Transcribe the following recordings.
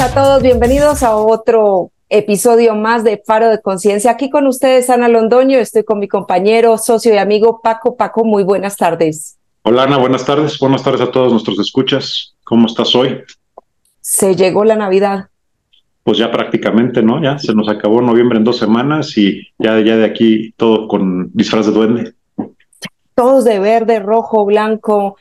a todos, bienvenidos a otro episodio más de Faro de Conciencia. Aquí con ustedes, Ana Londoño, estoy con mi compañero, socio y amigo Paco. Paco, muy buenas tardes. Hola Ana, buenas tardes. Buenas tardes a todos nuestros escuchas. ¿Cómo estás hoy? Se llegó la Navidad. Pues ya prácticamente, ¿no? Ya se nos acabó noviembre en dos semanas y ya, ya de aquí todo con disfraz de duende. Todos de verde, rojo, blanco,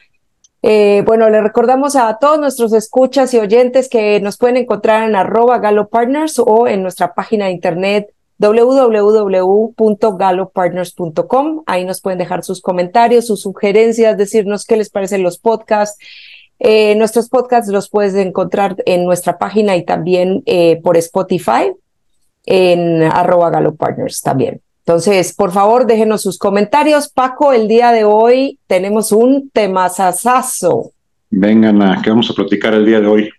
eh, bueno, le recordamos a todos nuestros escuchas y oyentes que nos pueden encontrar en arroba galopartners o en nuestra página de internet www.galopartners.com. Ahí nos pueden dejar sus comentarios, sus sugerencias, decirnos qué les parecen los podcasts. Eh, nuestros podcasts los puedes encontrar en nuestra página y también eh, por Spotify en arroba galopartners también. Entonces, por favor, déjenos sus comentarios. Paco, el día de hoy tenemos un temazazazo. Vengan, a, ¿qué vamos a platicar el día de hoy?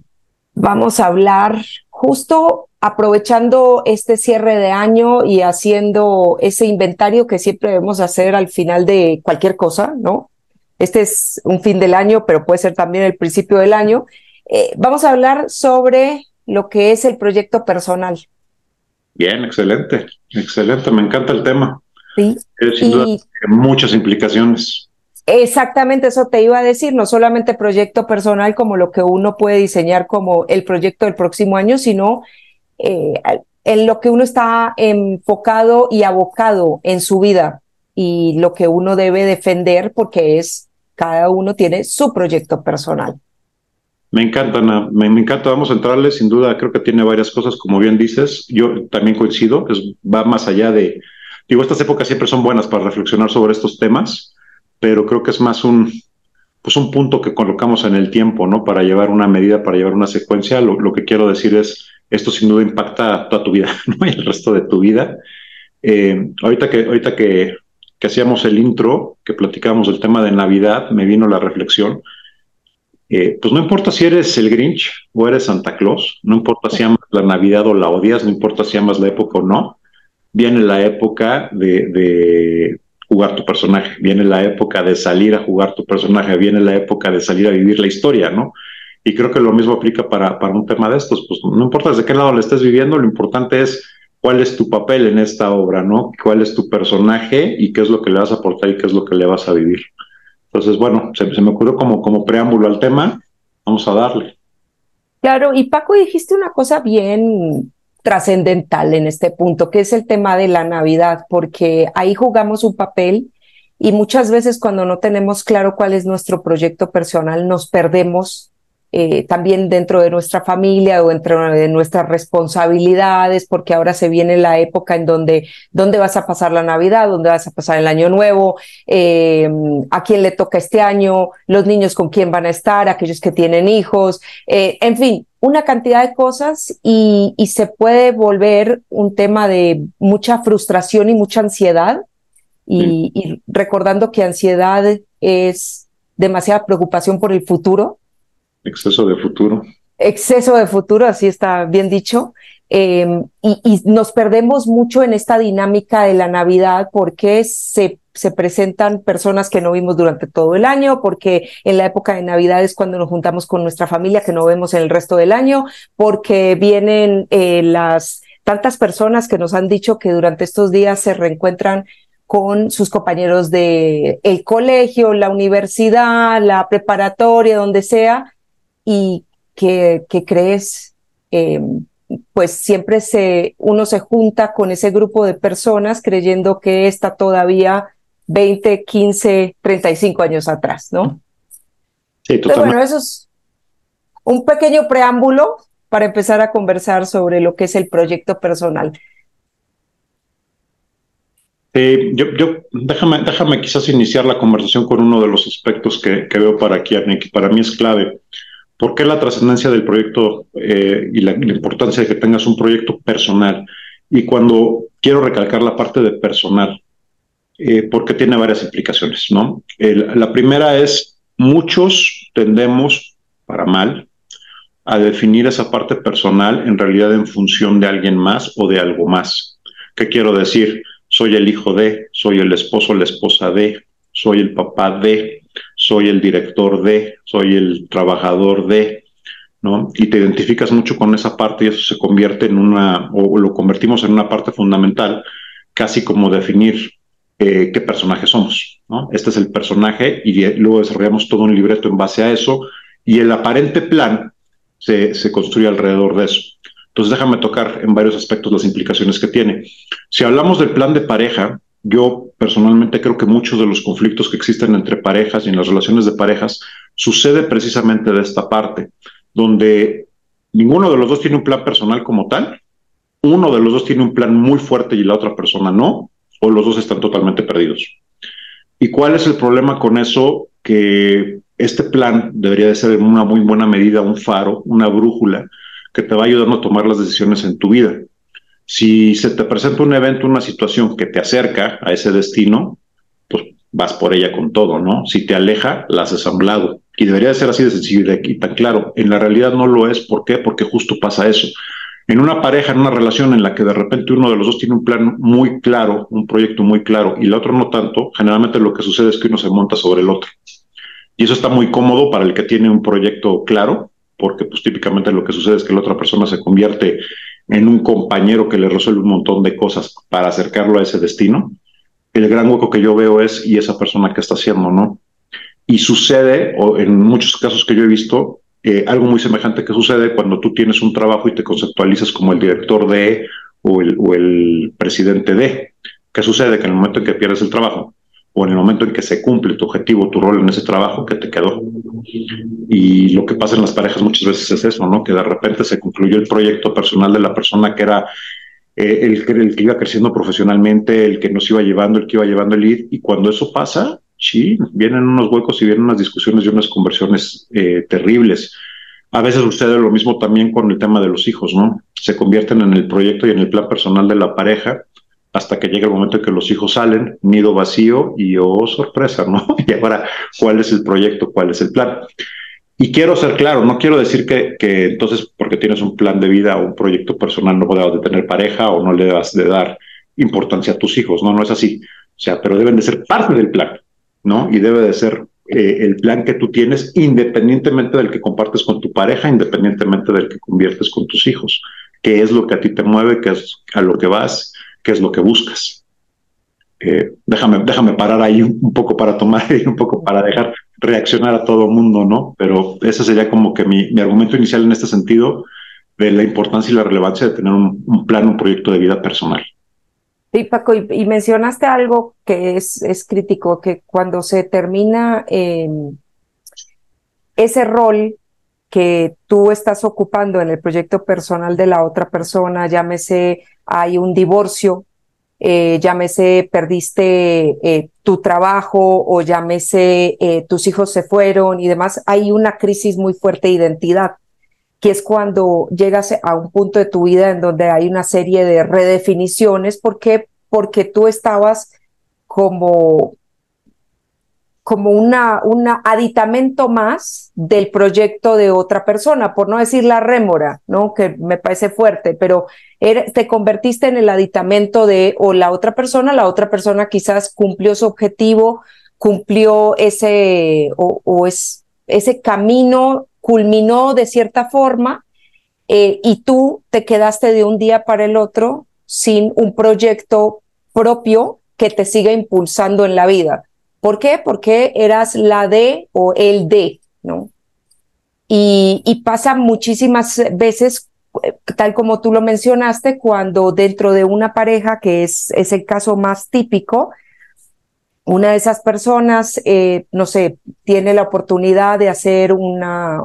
Vamos a hablar justo aprovechando este cierre de año y haciendo ese inventario que siempre debemos hacer al final de cualquier cosa, ¿no? Este es un fin del año, pero puede ser también el principio del año. Eh, vamos a hablar sobre lo que es el proyecto personal. Bien, excelente, excelente, me encanta el tema. Sí. sin duda muchas implicaciones. Exactamente eso te iba a decir, no solamente proyecto personal como lo que uno puede diseñar como el proyecto del próximo año, sino eh, en lo que uno está enfocado y abocado en su vida y lo que uno debe defender porque es, cada uno tiene su proyecto personal. Me encanta. Me, encanta. Vamos a entrarle, sin duda. Creo que tiene varias cosas, como bien dices. Yo también coincido. Es, va más allá de. Digo, estas épocas siempre son buenas para reflexionar sobre estos temas, pero creo que es más un, pues un punto que colocamos en el tiempo, ¿no? Para llevar una medida, para llevar una secuencia. Lo, que quiero decir es, esto sin duda impacta toda tu vida, ¿no? Y el resto de tu vida. Eh, ahorita que, ahorita que, que hacíamos el intro, que platicábamos del tema de Navidad, me vino la reflexión eh, pues no importa si eres el Grinch o eres Santa Claus, no importa si amas la Navidad o la odias, no importa si amas la época o no, viene la época de, jugar tu personaje, viene la época de salir a jugar tu personaje, viene la época de salir a vivir la historia, ¿no? Y creo que lo mismo aplica para, para un tema de estos, pues no importa desde qué lado le estés viviendo, lo importante es cuál es tu papel en esta obra, ¿no? ¿Cuál es tu personaje y qué es lo que le vas a aportar y qué es lo que le vas a vivir? Entonces, bueno, se, me ocurrió como, como preámbulo al tema, vamos a darle. Claro, y Paco, dijiste una cosa bien trascendental en este punto, que es el tema de la Navidad, porque ahí jugamos un papel y muchas veces cuando no tenemos claro cuál es nuestro proyecto personal, nos perdemos eh, también dentro de nuestra familia o dentro de nuestras responsabilidades, porque ahora se viene la época en donde, ¿dónde vas a pasar la Navidad? ¿Dónde vas a pasar el Año Nuevo? Eh, ¿A quién le toca este año? ¿Los niños con quién van a estar? ¿Aquellos que tienen hijos? Eh, en fin, una cantidad de cosas y, y se puede volver un tema de mucha frustración y mucha ansiedad. Y, y, recordando que ansiedad es demasiada preocupación por el futuro Exceso de futuro. Exceso de futuro, así está bien dicho. Em, y, nos perdemos mucho en esta dinámica de la Navidad porque se, se presentan personas que no vimos durante todo el año, porque en la época de Navidad es cuando nos juntamos con nuestra familia que no vemos en el resto del año, porque vienen eh, las tantas personas que nos han dicho que durante estos días se reencuentran con sus compañeros de el colegio, la universidad, la preparatoria, donde sea, y que, crees, eh, pues siempre se, uno se junta con ese grupo de personas creyendo que está todavía 20, 15, 35 años atrás, ¿no? Sí, totalmente. bueno, eso es un pequeño preámbulo para empezar a conversar sobre lo que es el proyecto personal. yo, yo, déjame, déjame quizás iniciar la conversación con uno de los aspectos que, que veo para aquí, que para mí es clave. ¿Por qué la trascendencia del proyecto eh, y la, importancia de que tengas un proyecto personal? Y cuando quiero recalcar la parte de personal, eh, porque tiene varias implicaciones, ¿no? la primera es, muchos tendemos, para mal, a definir esa parte personal en realidad en función de alguien más o de algo más. ¿Qué quiero decir? Soy el hijo de, soy el esposo la esposa de, soy el papá de, soy el director de, soy el trabajador de, ¿no? Y te identificas mucho con esa parte y eso se convierte en una, o lo convertimos en una parte fundamental, casi como definir eh, qué personaje somos. Este es el personaje y luego desarrollamos todo un libreto en base a eso y el aparente plan se, se construye alrededor de eso. Entonces déjame tocar en varios aspectos las implicaciones que tiene. Si hablamos del plan de pareja, yo personalmente creo que muchos de los conflictos que existen entre parejas y en las relaciones de parejas sucede precisamente de esta parte, donde ninguno de los dos tiene un plan personal como tal, uno de los dos tiene un plan muy fuerte y la otra persona no, o los dos están totalmente perdidos. ¿Y cuál es el problema con eso? Que este plan debería de ser en una muy buena medida un faro, una brújula que te va ayudando a tomar las decisiones en tu vida. Si se te presenta un evento, una situación que te acerca a ese destino, pues vas por ella con todo, ¿no? Si te aleja, la has asamblado. Y debería de ser así de sencillo y tan claro. En la realidad no lo es. ¿Por qué? Porque justo pasa eso. En una pareja, en una relación en la que de repente uno de los dos tiene un plan muy claro, un proyecto muy claro, y el otro no tanto, generalmente lo que sucede es que uno se monta sobre el otro. Y eso está muy cómodo para el que tiene un proyecto claro, porque pues típicamente lo que sucede es que la otra persona se convierte en un compañero que le resuelve un montón de cosas para acercarlo a ese destino. El gran hueco que yo veo es, ¿y esa persona qué está haciendo, no? Y sucede, o en muchos casos que yo he visto, eh, algo muy semejante que sucede cuando tú tienes un trabajo y te conceptualizas como el director de o el, o el presidente de. ¿Qué sucede? Que en el momento en que pierdes el trabajo, o en el momento en que se cumple tu objetivo, tu rol en ese trabajo que te quedó. Y lo que pasa en las parejas muchas veces es eso, ¿no? Que de repente se concluyó el proyecto personal de la persona que era eh, el, que iba creciendo profesionalmente, el que nos iba llevando, el que iba llevando el lead. Y cuando eso pasa, sí, vienen unos huecos y vienen unas discusiones y unas conversiones eh, terribles. A veces sucede lo mismo también con el tema de los hijos, ¿no? Se convierten en el proyecto y en el plan personal de la pareja hasta que llega el momento en que los hijos salen, nido vacío y oh, sorpresa, ¿no? Y ahora, ¿cuál es el proyecto? ¿Cuál es el plan? Y quiero ser claro, no quiero decir que, entonces porque tienes un plan de vida o un proyecto personal no debas de tener pareja o no le debas de dar importancia a tus hijos, no, no es así. O sea, pero deben de ser parte del plan, ¿no? Y debe de ser eh, el plan que tú tienes independientemente del que compartes con tu pareja, independientemente del que conviertes con tus hijos, qué es lo que a ti te mueve, qué es a lo que vas, qué es lo que buscas. Eh, déjame, déjame parar ahí un, poco para tomar y un poco para dejar reaccionar a todo mundo, ¿no? Pero ese sería como que mi, mi, argumento inicial en este sentido de la importancia y la relevancia de tener un, plan, un proyecto de vida personal. Sí, Paco, y, mencionaste algo que es, es, crítico, que cuando se termina eh, ese rol que tú estás ocupando en el proyecto personal de la otra persona, llámese hay un divorcio, eh, llámese perdiste eh, tu trabajo o llámese eh, tus hijos se fueron y demás, hay una crisis muy fuerte de identidad, que es cuando llegas a un punto de tu vida en donde hay una serie de redefiniciones. ¿Por qué? Porque tú estabas como como una, un aditamento más del proyecto de otra persona, por no decir la rémora, ¿no? Que me parece fuerte, pero te convertiste en el aditamento de o la otra persona, la otra persona quizás cumplió su objetivo, cumplió ese o, es, ese camino, culminó de cierta forma eh, y tú te quedaste de un día para el otro sin un proyecto propio que te siga impulsando en la vida ¿Por qué? Porque eras la de o el de, ¿no? Y, pasa muchísimas veces, eh, tal como tú lo mencionaste, cuando dentro de una pareja, que es, es el caso más típico, una de esas personas, eh, no sé, tiene la oportunidad de hacer una,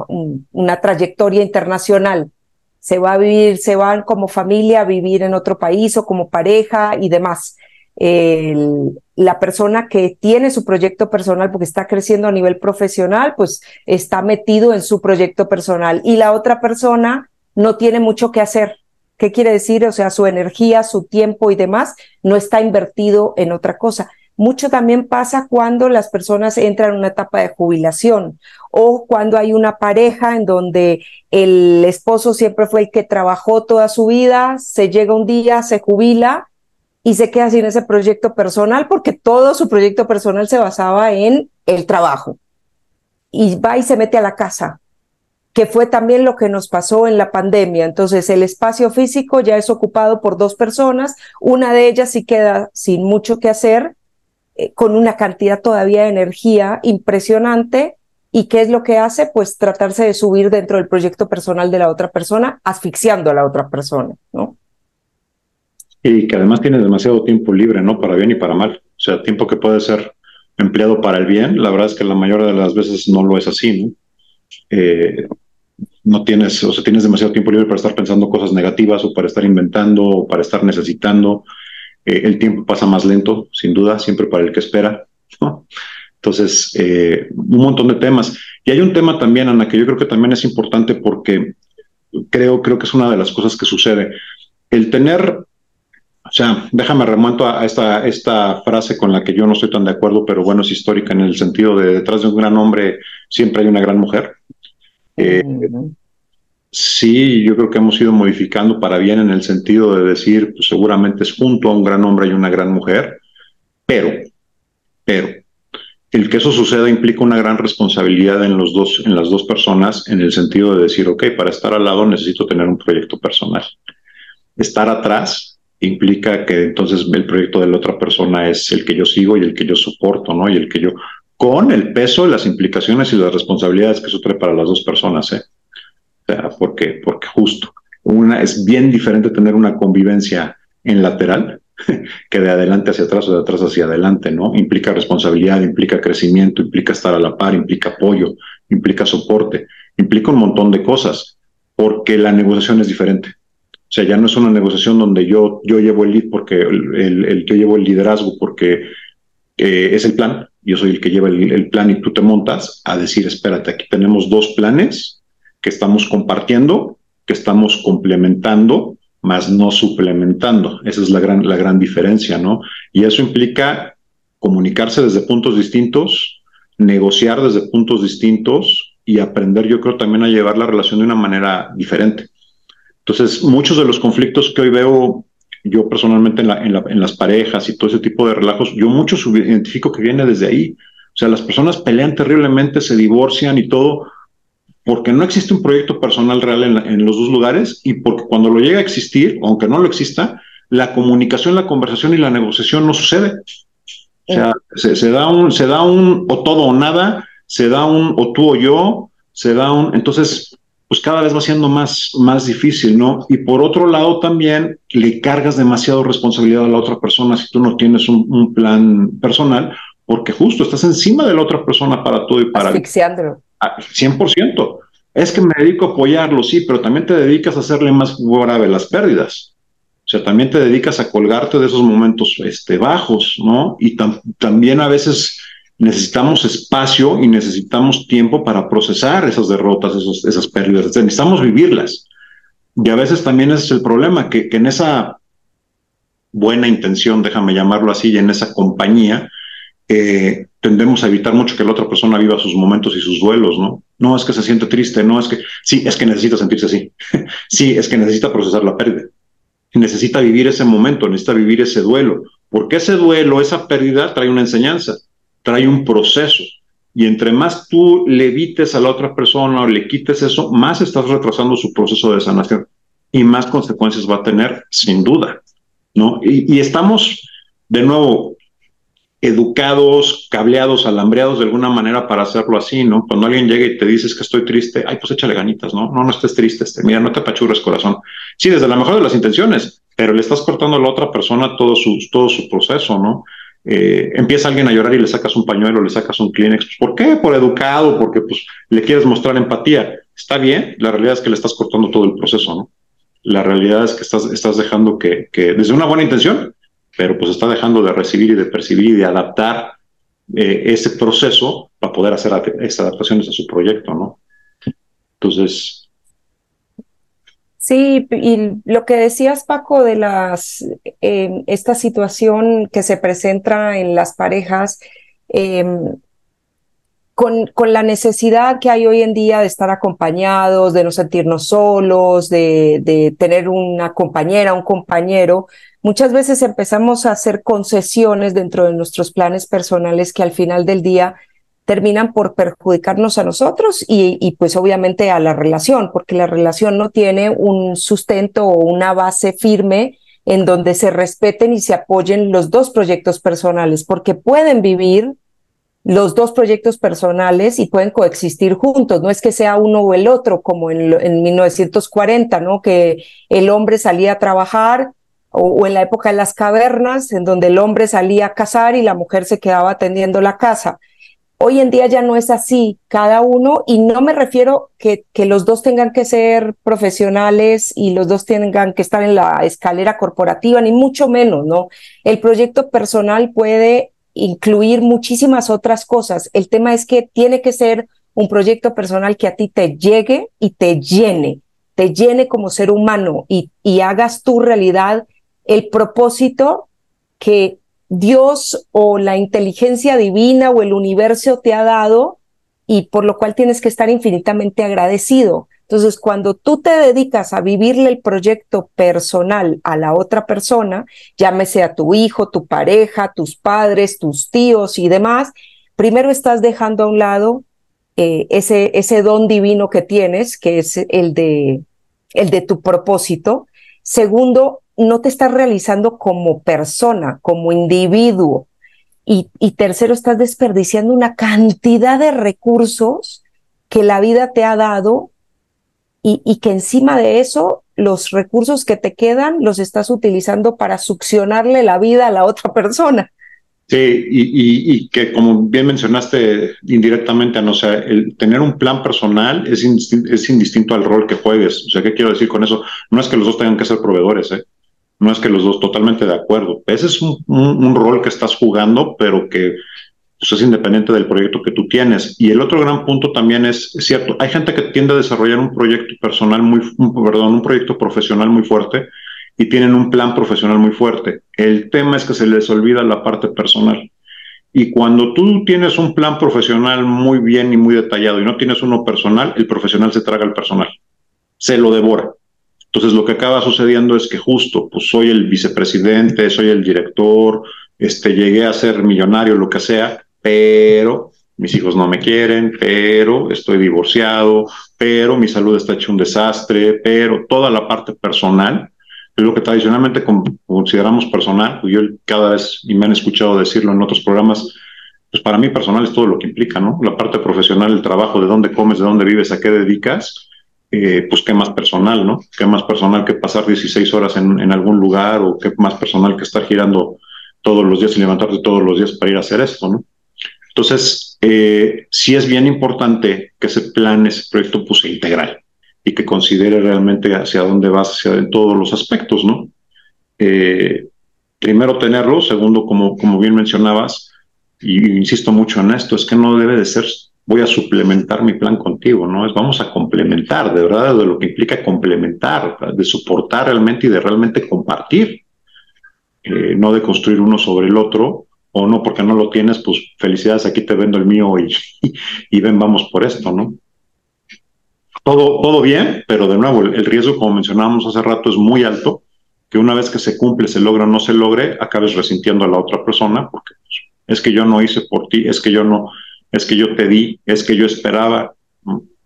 una trayectoria internacional. Se va a vivir, se van como familia a vivir en otro país o como pareja y demás la persona que tiene su proyecto personal porque está creciendo a nivel profesional, pues está metido en su proyecto personal y la otra persona no tiene mucho que hacer. ¿Qué quiere decir? O sea, su energía, su tiempo y demás no está invertido en otra cosa. Mucho también pasa cuando las personas entran en una etapa de jubilación o cuando hay una pareja en donde el esposo siempre fue el que trabajó toda su vida, se llega un día, se jubila y se queda sin ese proyecto personal porque todo su proyecto personal se basaba en el trabajo. Y va y se mete a la casa. que fue también lo que nos pasó en la pandemia. Entonces, el espacio físico ya es ocupado por dos personas, una de ellas sí queda sin mucho que hacer, eh, con una cantidad todavía de energía impresionante. ¿Y qué es lo que hace? Pues tratarse de subir dentro del proyecto personal de la otra persona, asfixiando a la otra persona, ¿no? Y que además tiene demasiado tiempo libre, ¿no? Para bien y para mal. O sea, tiempo que puede ser empleado para el bien, la verdad es que la mayoría de las veces no lo es así, ¿no? Eh, no tienes, o sea, tienes demasiado tiempo libre para estar pensando cosas negativas o para estar inventando o para estar necesitando. Eh, el tiempo pasa más lento, sin duda, siempre para el que espera. Entonces, eh, un montón de temas. Y hay un tema también, Ana, que yo creo que también es importante porque creo, creo que es una de las cosas que sucede. El tener, o sea, déjame remonto a esta, esta frase con la que yo no estoy tan de acuerdo, pero bueno, es histórica en el sentido de detrás de un gran hombre siempre hay una gran mujer. Eh, sí, yo creo que hemos ido modificando para bien en el sentido de decir, pues seguramente es junto a un gran hombre y una gran mujer, pero, pero, el que eso suceda implica una gran responsabilidad en, los dos, en las dos personas en el sentido de decir, ok, para estar al lado necesito tener un proyecto personal. Estar atrás implica que entonces el proyecto de la otra persona es el que yo sigo y el que yo soporto, ¿no? Y el que yo con el peso, las implicaciones y las responsabilidades que eso trae para las dos personas, ¿eh? O sea, porque, porque justo, una es bien diferente tener una convivencia en lateral que de adelante hacia atrás o de atrás hacia adelante, ¿no? Implica responsabilidad, implica crecimiento, implica estar a la par, implica apoyo, implica soporte, implica un montón de cosas, porque la negociación es diferente. O sea, ya no es una negociación donde yo, yo llevo el lead porque el, el, yo llevo el liderazgo porque eh, es el plan, yo soy el que lleva el, plan y tú te montas a decir, espérate, aquí tenemos dos planes que estamos compartiendo, que estamos complementando, más no suplementando. Esa es la gran, la gran diferencia, ¿no? Y eso implica comunicarse desde puntos distintos, negociar desde puntos distintos y aprender, yo creo, también a llevar la relación de una manera diferente. Entonces, muchos de los conflictos que hoy veo yo personalmente en, las parejas y todo ese tipo de relajos, yo mucho identifico que viene desde ahí. O sea, las personas pelean terriblemente, se divorcian y todo, porque no existe un proyecto personal real en, los dos lugares y porque cuando lo llega a existir, aunque no lo exista, la comunicación, la conversación y la negociación no sucede. O sea, se, se, da un, se da un o todo o nada, se da un o tú o yo, se da un. Entonces, pues cada vez va siendo más, más difícil, ¿no? Y por otro lado también le cargas demasiado responsabilidad a la otra persona si tú no tienes un, plan personal, porque justo estás encima de la otra persona para todo y para... Asfixiándolo. 100%. Es que me dedico a apoyarlo, sí, pero también te dedicas a hacerle más grave las pérdidas. O sea, también te dedicas a colgarte de esos momentos este, bajos, ¿no? Y también a veces necesitamos espacio y necesitamos tiempo para procesar esas derrotas, esas pérdidas. Necesitamos vivirlas. Y a veces también ese es el problema, que, que, en esa buena intención, déjame llamarlo así, y en esa compañía, eh, tendemos a evitar mucho que la otra persona viva sus momentos y sus duelos, ¿no? No es que se siente triste, no es que, sí, es que necesita sentirse así. sí, es que necesita procesar la pérdida. Necesita vivir ese momento, necesita vivir ese duelo, porque ese duelo, esa pérdida trae una enseñanza trae un proceso. Y entre más tú le evites a la otra persona o le quites eso, más estás retrasando su proceso de sanación y más consecuencias va a tener, sin duda. ¿no? Y, estamos, de nuevo, educados, cableados, alambreados de alguna manera para hacerlo así, ¿no? Cuando alguien llega y te dices que estoy triste, ay, pues échale ganitas, ¿no? No, no estés triste, este, mira, no te apachurres corazón. Sí, desde la mejor de las intenciones, pero le estás cortando a la otra persona todo su, todo su proceso, ¿no? Eh, empieza alguien a llorar y le sacas un pañuelo, le sacas un Kleenex. ¿Por qué? Por educado, porque pues, le quieres mostrar empatía. Está bien, la realidad es que le estás cortando todo el proceso, ¿no? La realidad es que estás, estás dejando que, que desde una buena intención, pero pues está dejando de recibir y de percibir y de adaptar eh, ese proceso para poder hacer estas adaptaciones a su proyecto, ¿no? Entonces, Sí, y lo que decías, Paco, de las em, esta situación que se presenta en las parejas, em, con, con, la necesidad que hay hoy en día de estar acompañados, de no sentirnos solos, de, de tener una compañera, un compañero, muchas veces empezamos a hacer concesiones dentro de nuestros planes personales que al final del día terminan por perjudicarnos a nosotros y, pues obviamente a la relación, porque la relación no tiene un sustento o una base firme en donde se respeten y se apoyen los dos proyectos personales, porque pueden vivir los dos proyectos personales y pueden coexistir juntos. No es que sea uno o el otro, como en, en 1940, ¿no? Que el hombre salía a trabajar o, en la época de las cavernas, en donde el hombre salía a cazar y la mujer se quedaba atendiendo la casa. Hoy en día ya no es así, cada uno, y no me refiero que, que los dos tengan que ser profesionales y los dos tengan que estar en la escalera corporativa, ni mucho menos, ¿no? El proyecto personal puede incluir muchísimas otras cosas. El tema es que tiene que ser un proyecto personal que a ti te llegue y te llene, te llene como ser humano y, y hagas tu realidad el propósito que Dios o la inteligencia divina o el universo te ha dado y por lo cual tienes que estar infinitamente agradecido. Entonces, cuando tú te dedicas a vivirle el proyecto personal a la otra persona, llámese a tu hijo, tu pareja, tus padres, tus tíos y demás, primero estás dejando a un lado eh, ese, ese don divino que tienes, que es el de, el de tu propósito. Segundo, no te estás realizando como persona, como individuo. Y, tercero, estás desperdiciando una cantidad de recursos que la vida te ha dado y, que encima de eso, los recursos que te quedan los estás utilizando para succionarle la vida a la otra persona. Sí, y, que como bien mencionaste indirectamente, o sea, el tener un plan personal es, es indistinto al rol que juegues. O sea, ¿qué quiero decir con eso? No es que los dos tengan que ser proveedores, ¿eh? No es que los dos totalmente de acuerdo. Ese es un, rol que estás jugando, pero que pues, es independiente del proyecto que tú tienes. Y el otro gran punto también es, es cierto, hay gente que tiende a desarrollar un proyecto personal muy, perdón, un proyecto profesional muy fuerte y tienen un plan profesional muy fuerte. El tema es que se les olvida la parte personal. Y cuando tú tienes un plan profesional muy bien y muy detallado y no tienes uno personal, el profesional se traga al personal, se lo devora. Entonces lo que acaba sucediendo es que justo, pues soy el vicepresidente, soy el director, este, llegué a ser millonario, lo que sea, pero mis hijos no me quieren, pero estoy divorciado, pero mi salud está hecho un desastre, pero toda la parte personal, lo que tradicionalmente consideramos personal, pues yo cada vez, y me han escuchado decirlo en otros programas, pues para mí personal es todo lo que implica, ¿no? La parte profesional, el trabajo, de dónde comes, de dónde vives, a qué dedicas, eh, pues qué más personal, ¿no? Qué más personal que pasar 16 horas en, en, algún lugar o qué más personal que estar girando todos los días y levantarte todos los días para ir a hacer esto, ¿no? Entonces, eh, sí es bien importante que ese plan, ese proyecto, pues integral y que considere realmente hacia dónde vas, hacia en todos los aspectos, ¿no? Eh, primero tenerlo, segundo, como, como bien mencionabas, y insisto mucho en esto, es que no debe de ser voy a suplementar mi plan contigo, ¿no? Es vamos a complementar, de verdad, de lo que implica complementar, de soportar realmente y de realmente compartir, eh, no de construir uno sobre el otro, o no porque no lo tienes, pues felicidades, aquí te vendo el mío y, y, ven, vamos por esto, ¿no? Todo, todo bien, pero de nuevo, el, el riesgo, como mencionábamos hace rato, es muy alto, que una vez que se cumple, se logra o no se logre, acabes resintiendo a la otra persona, porque pues, es que yo no hice por ti, es que yo no, es que yo te di, es que yo esperaba,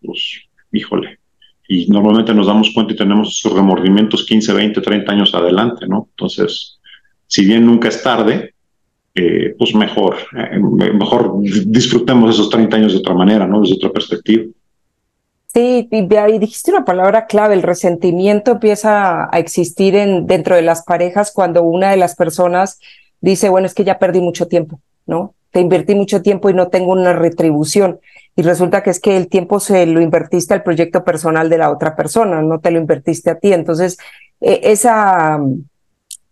pues híjole. Y normalmente nos damos cuenta y tenemos esos remordimientos 15, 20, 30 años adelante, ¿no? Entonces, si bien nunca es tarde, eh, pues mejor, eh, mejor disfrutemos esos 30 años de otra manera, ¿no? Desde otra perspectiva. Sí, y dijiste una palabra clave, el resentimiento empieza a existir en, dentro de las parejas cuando una de las personas dice, bueno, es que ya perdí mucho tiempo, ¿no? Te invertí mucho tiempo y no tengo una retribución. Y resulta que es que el tiempo se lo invertiste al proyecto personal de la otra persona, no te lo invertiste a ti. Entonces, eh, esa,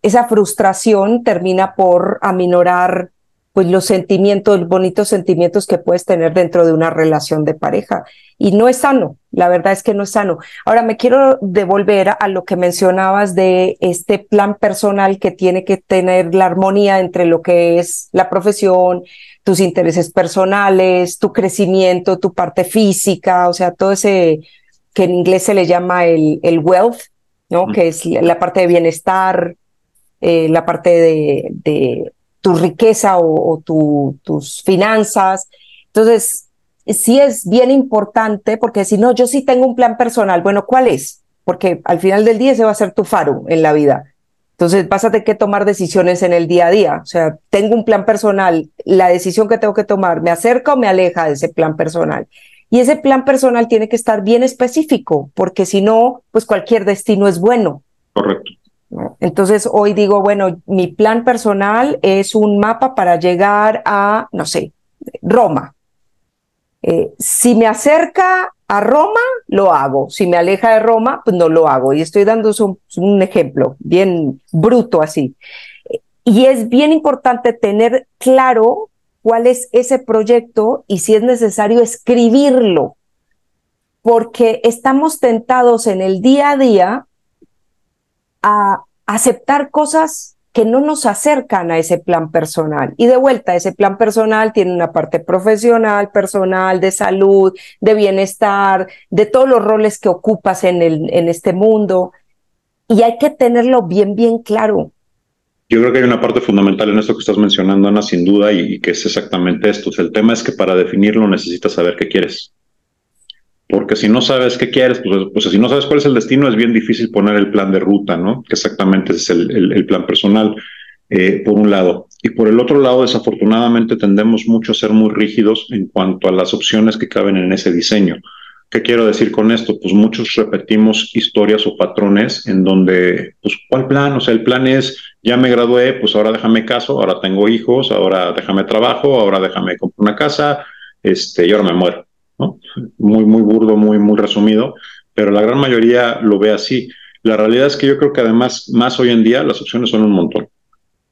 esa frustración termina por aminorar pues los sentimientos, los bonitos sentimientos que puedes tener dentro de una relación de pareja. Y no es sano, la verdad es que no es sano. Ahora me quiero devolver a lo que mencionabas de este plan personal que tiene que tener la armonía entre lo que es la profesión, tus intereses personales, tu crecimiento, tu parte física, o sea, todo ese que en inglés se le llama el, el wealth, ¿no? Mm. Que es la parte de bienestar, eh, la parte de, de tu riqueza o, o tu, tus finanzas, Entonces, sí es bien importante, porque si no, yo sí tengo un plan personal. Bueno, ¿cuál es? Porque al final del día ese va a ser tu faro en la vida. Entonces vas a tener que tomar decisiones en el día a día. O sea, tengo un plan personal, la decisión que tengo que tomar, ¿me acerca o me aleja de ese plan personal? Y ese plan personal tiene que estar bien específico, porque si no, pues cualquier destino es bueno. Correcto. Entonces hoy digo, bueno, mi plan personal es un mapa para llegar a, no sé, Roma. Eh, si me acerca a Roma, lo hago. Si me aleja de Roma, pues no lo hago. Y estoy dando un, un ejemplo bien bruto así. Y es bien importante tener claro cuál es ese proyecto y si es necesario escribirlo, porque estamos tentados en el día a día a aceptar cosas que no nos acercan a ese plan personal. Y de vuelta, ese plan personal tiene una parte profesional, personal, de salud, de bienestar, de todos los roles que ocupas en, el, en este mundo. Y hay que tenerlo bien, bien claro. Yo creo que hay una parte fundamental en esto que estás mencionando, Ana, sin duda, y, y que es exactamente esto. el tema es que para definirlo necesitas saber qué quieres porque si no sabes qué quieres, pues, pues, si no sabes cuál es el destino, es bien difícil poner el plan de ruta, ¿no? Que exactamente es el, plan personal, eh, por un lado. Y por el otro lado, desafortunadamente, tendemos mucho a ser muy rígidos en cuanto a las opciones que caben en ese diseño. ¿Qué quiero decir con esto? Pues muchos repetimos historias o patrones en donde, pues, ¿cuál plan? O sea, el plan es, ya me gradué, pues ahora déjame caso, ahora tengo hijos, ahora déjame trabajo, ahora déjame comprar una casa, este, y ahora me muero. Muy, muy burdo, muy, muy resumido, pero la gran mayoría lo ve así. La realidad es que yo creo que además, más hoy en día, las opciones son un montón.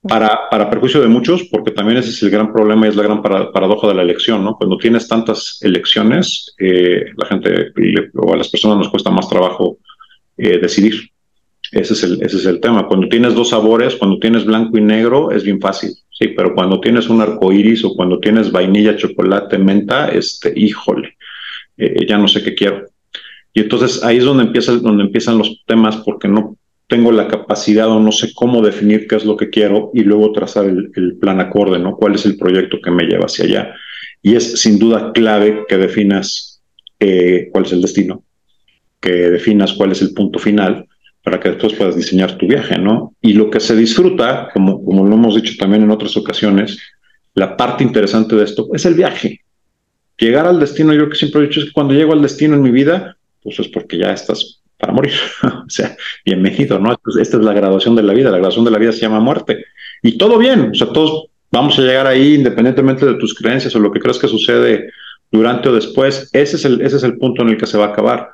Para, para perjuicio de muchos, porque también ese es el gran problema y es la gran paradoja de la elección, ¿no? Cuando tienes tantas elecciones, eh, la gente o a las personas nos cuesta más trabajo eh, decidir. Ese es, el, ese es el tema. Cuando tienes dos sabores, cuando tienes blanco y negro, es bien fácil. Sí, pero cuando tienes un arco iris o cuando tienes vainilla, chocolate, menta, este, híjole, eh, ya no sé qué quiero. Y entonces ahí es donde, empieza, donde empiezan los temas porque no tengo la capacidad o no sé cómo definir qué es lo que quiero y luego trazar el, plan acorde, ¿no? ¿Cuál es el proyecto que me lleva hacia allá? Y es sin duda clave que definas eh, cuál es el destino, que definas cuál es el punto final para que después puedas diseñar tu viaje, ¿no? Y lo que se disfruta, como, como lo hemos dicho también en otras ocasiones, la parte interesante de esto es el viaje. Llegar al destino, yo que siempre he dicho es que cuando llego al destino en mi vida, pues es porque ya estás para morir. o sea, bienvenido, ¿no? Esta es la graduación de la vida, la graduación de la vida se llama muerte. Y todo bien, o sea, todos vamos a llegar ahí independientemente de tus creencias o lo que creas que sucede durante o después, ese es el, ese es el punto en el que se va a acabar.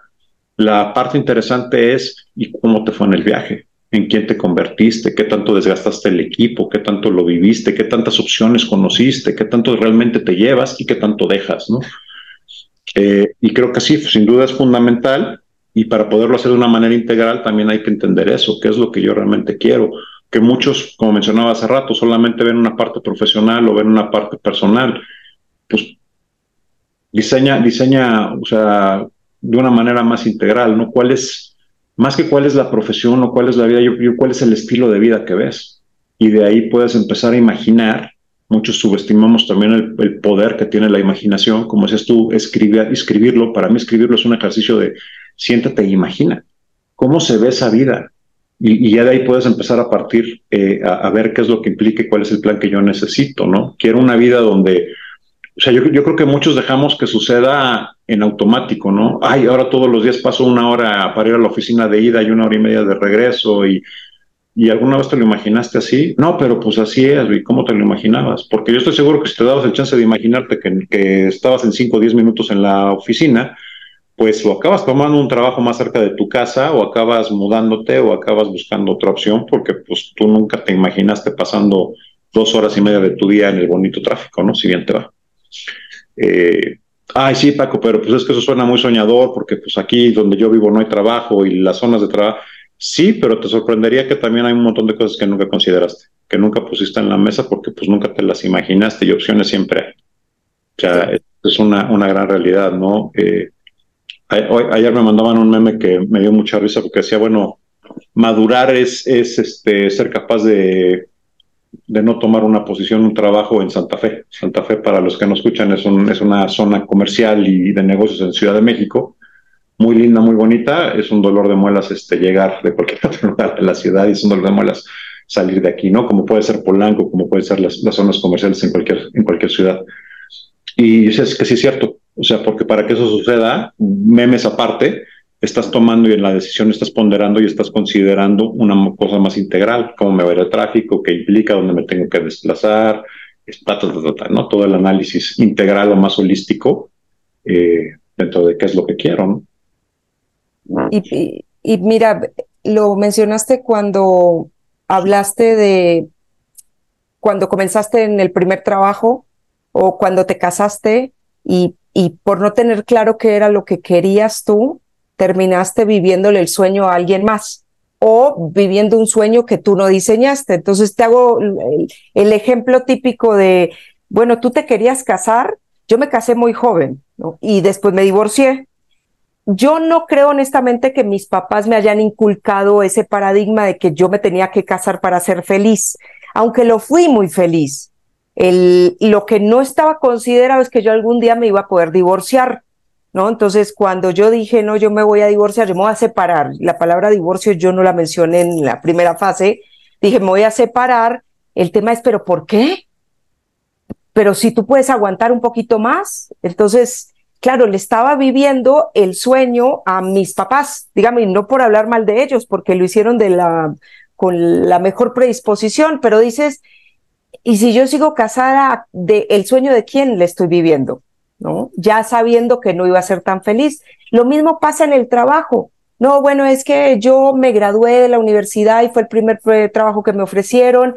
La parte interesante es y cómo te fue en el viaje, en quién te convertiste, qué tanto desgastaste el equipo, qué tanto lo viviste, qué tantas opciones conociste, qué tanto realmente te llevas y qué tanto dejas, ¿no? Eh, y creo que sí, sin duda es fundamental y para poderlo hacer de una manera integral también hay que entender eso, qué es lo que yo realmente quiero. Que muchos, como mencionaba hace rato, solamente ven una parte profesional o ven una parte personal. Pues diseña, diseña, o sea, de una manera más integral, ¿no? ¿Cuál es, más que cuál es la profesión o cuál es la vida, yo, cuál es el estilo de vida que ves? Y de ahí puedes empezar a imaginar. Muchos subestimamos también el, poder que tiene la imaginación, como decías tú, escribir, escribirlo. Para mí escribirlo es un ejercicio de siéntate e imagina cómo se ve esa vida. Y, ya de ahí puedes empezar a partir eh, a, a, ver qué es lo que implica y cuál es el plan que yo necesito, ¿no? Quiero una vida donde o sea, yo, yo, creo que muchos dejamos que suceda en automático, ¿no? Ay, ahora todos los días paso una hora para ir a la oficina de ida y una hora y media de regreso y, y alguna vez te lo imaginaste así. No, pero pues así es, ¿y cómo te lo imaginabas? Porque yo estoy seguro que si te dabas el chance de imaginarte que, que estabas en 5 o 10 minutos en la oficina, pues o acabas tomando un trabajo más cerca de tu casa o acabas mudándote o acabas buscando otra opción porque pues tú nunca te imaginaste pasando dos horas y media de tu día en el bonito tráfico, ¿no? Si bien te va. Eh, ay, sí, Paco, pero pues es que eso suena muy soñador porque pues aquí donde yo vivo no hay trabajo y las zonas de trabajo. Sí, pero te sorprendería que también hay un montón de cosas que nunca consideraste, que nunca pusiste en la mesa porque pues nunca te las imaginaste y opciones siempre hay. O sea, es una, una gran realidad, ¿no? Eh, ayer me mandaban un meme que me dio mucha risa porque decía, bueno, madurar es, es este, ser capaz de de no tomar una posición, un trabajo en Santa Fe. Santa Fe, para los que no escuchan, es, un, es una zona comercial y de negocios en Ciudad de México. Muy linda, muy bonita. Es un dolor de muelas este, llegar de cualquier otro lugar de la ciudad y es un dolor de muelas salir de aquí, ¿no? Como puede ser Polanco, como puede ser las, las zonas comerciales en cualquier, en cualquier ciudad. Y es que sí es cierto. O sea, porque para que eso suceda, memes aparte, estás tomando y en la decisión estás ponderando y estás considerando una cosa más integral, cómo me va el tráfico, qué implica, dónde me tengo que desplazar, ¿no? todo el análisis integral o más holístico eh, dentro de qué es lo que quiero. Y, y mira, lo mencionaste cuando hablaste de cuando comenzaste en el primer trabajo o cuando te casaste y, y por no tener claro qué era lo que querías tú, terminaste viviéndole el sueño a alguien más o viviendo un sueño que tú no diseñaste. Entonces te hago el, ejemplo típico de, bueno, tú te querías casar, yo me casé muy joven y después me divorcié. Yo no creo honestamente que mis papás me hayan inculcado ese paradigma de que yo me tenía que casar para ser feliz, aunque lo fui muy feliz. El, lo que no estaba considerado es que yo algún día me iba a poder divorciar ¿no? Entonces, cuando yo dije, no, yo me voy a divorciar, yo me voy a separar, la palabra divorcio yo no la mencioné en la primera fase, dije, me voy a separar, el tema es, pero ¿por qué? Pero si tú puedes aguantar un poquito más, entonces, claro, le estaba viviendo el sueño a mis papás, dígame, no por hablar mal de ellos, porque lo hicieron de la, con la mejor predisposición, pero dices, ¿y si yo sigo casada, de el sueño de quién le estoy viviendo? Ya sabiendo que no iba a ser tan feliz. Lo mismo pasa en el trabajo. No, bueno, es que yo me gradué de la universidad y fue el primer trabajo que me ofrecieron.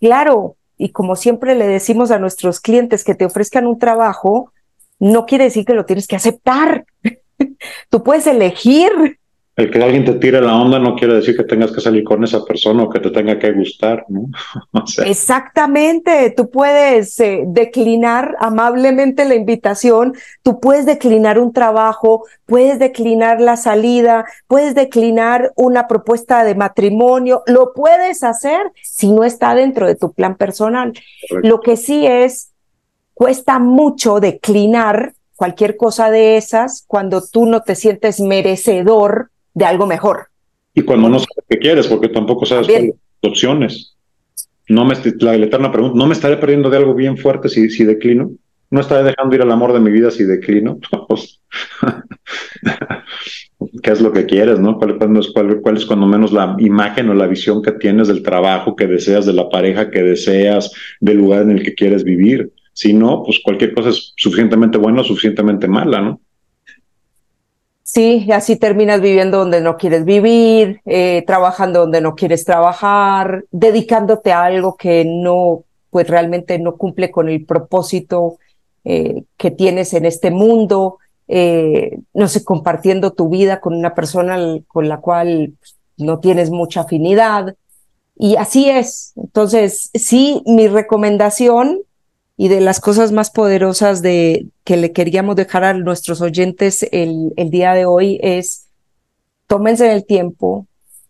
Claro, y como siempre le decimos a nuestros clientes que te ofrezcan un trabajo, no quiere decir que lo tienes que aceptar. Tú puedes elegir el que alguien te tire la onda no quiere decir que tengas que salir con esa persona o que te tenga que gustar, ¿no? Exactamente, tú puedes eh, declinar amablemente la invitación, tú puedes declinar un trabajo, puedes declinar la salida, puedes declinar una propuesta de matrimonio, lo puedes hacer si no está dentro de tu plan personal. Lo que sí es, cuesta mucho declinar cualquier cosa de esas cuando tú no te sientes merecedor de algo mejor. Y cuando no sabes qué quieres, porque tampoco sabes cuáles opciones. No me, la, eterna pregunta, ¿no me estaré perdiendo de algo bien fuerte si, si declino? ¿No estaré dejando ir al amor de mi vida si declino? ¿Qué es lo que quieres, no? ¿Cuál, cuál, cuál, es cuando menos la imagen o la visión que tienes del trabajo que deseas, de la pareja que deseas, del lugar en el que quieres vivir? Si no, pues cualquier cosa es suficientemente buena o suficientemente mala, ¿no? Sí, así terminas viviendo donde no quieres vivir, eh, trabajando donde no quieres trabajar, dedicándote a algo que no, pues realmente no cumple con el propósito eh, que tienes en este mundo, eh, no sé, compartiendo tu vida con una persona con la cual no tienes mucha afinidad. Y así es. Entonces, sí, mi recomendación y de las cosas más poderosas de que le queríamos dejar a nuestros oyentes el, día de hoy es tómense el tiempo,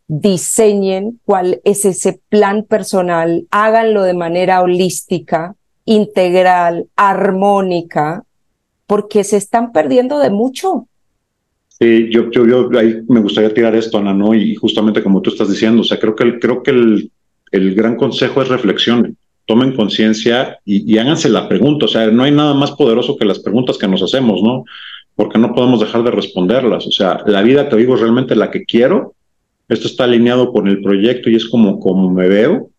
diseñen cuál es ese plan personal, háganlo de manera holística, integral, armónica, porque se están perdiendo de mucho. Sí, yo, yo, yo ahí me gustaría tirar esto, Ana, ¿no? Y justamente como tú estás diciendo, o sea, creo que el, creo que el, el gran consejo es reflexionen tomen conciencia y, háganse la pregunta. O sea, no hay nada más poderoso que las preguntas que nos hacemos, ¿no? Porque no podemos dejar de responderlas. O sea, la vida que vivo es realmente la que quiero. Esto está alineado con el proyecto y es como, como me veo.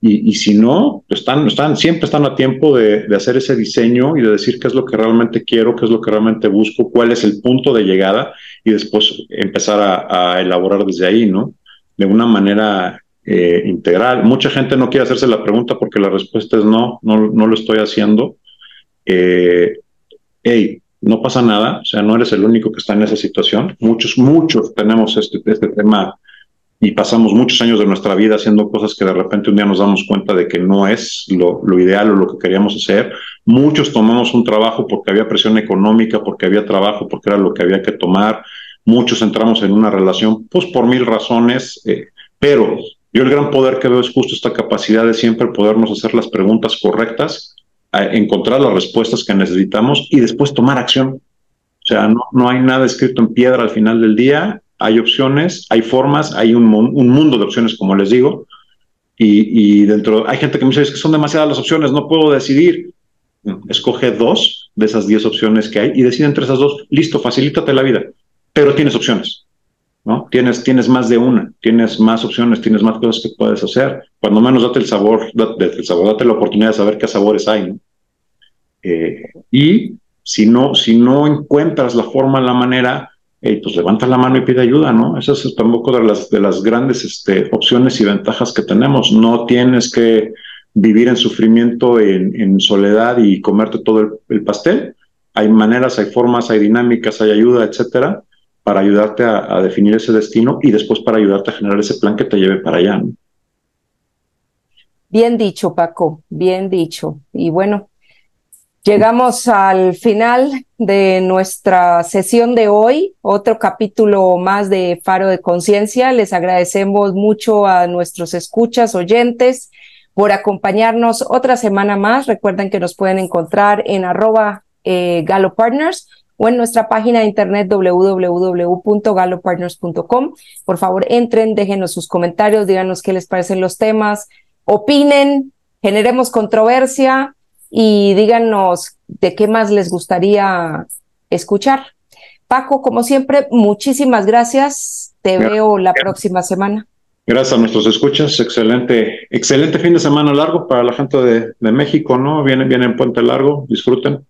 Y, y si no, están, están, siempre están a tiempo de, de, hacer ese diseño y de decir qué es lo que realmente quiero, qué es lo que realmente busco, cuál es el punto de llegada y después empezar a, a elaborar desde ahí, ¿no? De una manera eh, integral. Mucha gente no quiere hacerse la pregunta porque la respuesta es no, no, no lo estoy haciendo. Eh, hey, no pasa nada, o sea, no eres el único que está en esa situación. Muchos, muchos tenemos este, este tema y pasamos muchos años de nuestra vida haciendo cosas que de repente un día nos damos cuenta de que no es lo, lo, ideal o lo que queríamos hacer. Muchos tomamos un trabajo porque había presión económica, porque había trabajo, porque era lo que había que tomar. Muchos entramos en una relación, pues por mil razones, eh, pero Yo el gran poder que veo es justo esta capacidad de siempre podernos hacer las preguntas correctas, encontrar las respuestas que necesitamos y después tomar acción. O sea, no, no hay nada escrito en piedra al final del día, hay opciones, hay formas, hay un, un mundo de opciones, como les digo, y, y, dentro, hay gente que me dice, es que son demasiadas las opciones, no puedo decidir. Escoge dos de esas diez opciones que hay y decide entre esas dos. Listo, facilítate la vida, pero tienes opciones. ¿No? Tienes, tienes más de una, tienes más opciones, tienes más cosas que puedes hacer. Cuando menos date el sabor, date el sabor, date la oportunidad de saber qué sabores hay. Eh, y si no, si no encuentras la forma, la manera, eh, pues levanta la mano y pide ayuda, ¿no? Esa es tampoco de las, de las grandes este, opciones y ventajas que tenemos. No tienes que vivir en sufrimiento, en, en soledad y comerte todo el, el, pastel. Hay maneras, hay formas, hay dinámicas, hay ayuda, etcétera, para ayudarte a, definir ese destino y después para ayudarte a generar ese plan que te lleve para allá. Bien dicho, Paco, bien dicho. Y bueno, Llegamos al final de nuestra sesión de hoy, otro capítulo más de Faro de Conciencia. Les agradecemos mucho a nuestros escuchas, oyentes, por acompañarnos otra semana más. Recuerden que nos pueden encontrar en arroba eh, galopartners o en nuestra página de internet www.galopartners.com. Por favor, entren, déjenos sus comentarios, díganos qué les parecen los temas, opinen, generemos controversia y díganos de qué más les gustaría escuchar. Paco, como siempre, muchísimas gracias. Te veo la próxima semana. Gracias a nuestros escuchas. Excelente, excelente fin de semana largo para la gente de, de México, ¿no? Vienen, vienen en Puente Largo, disfruten.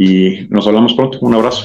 Y nos hablamos pronto. Un abrazo.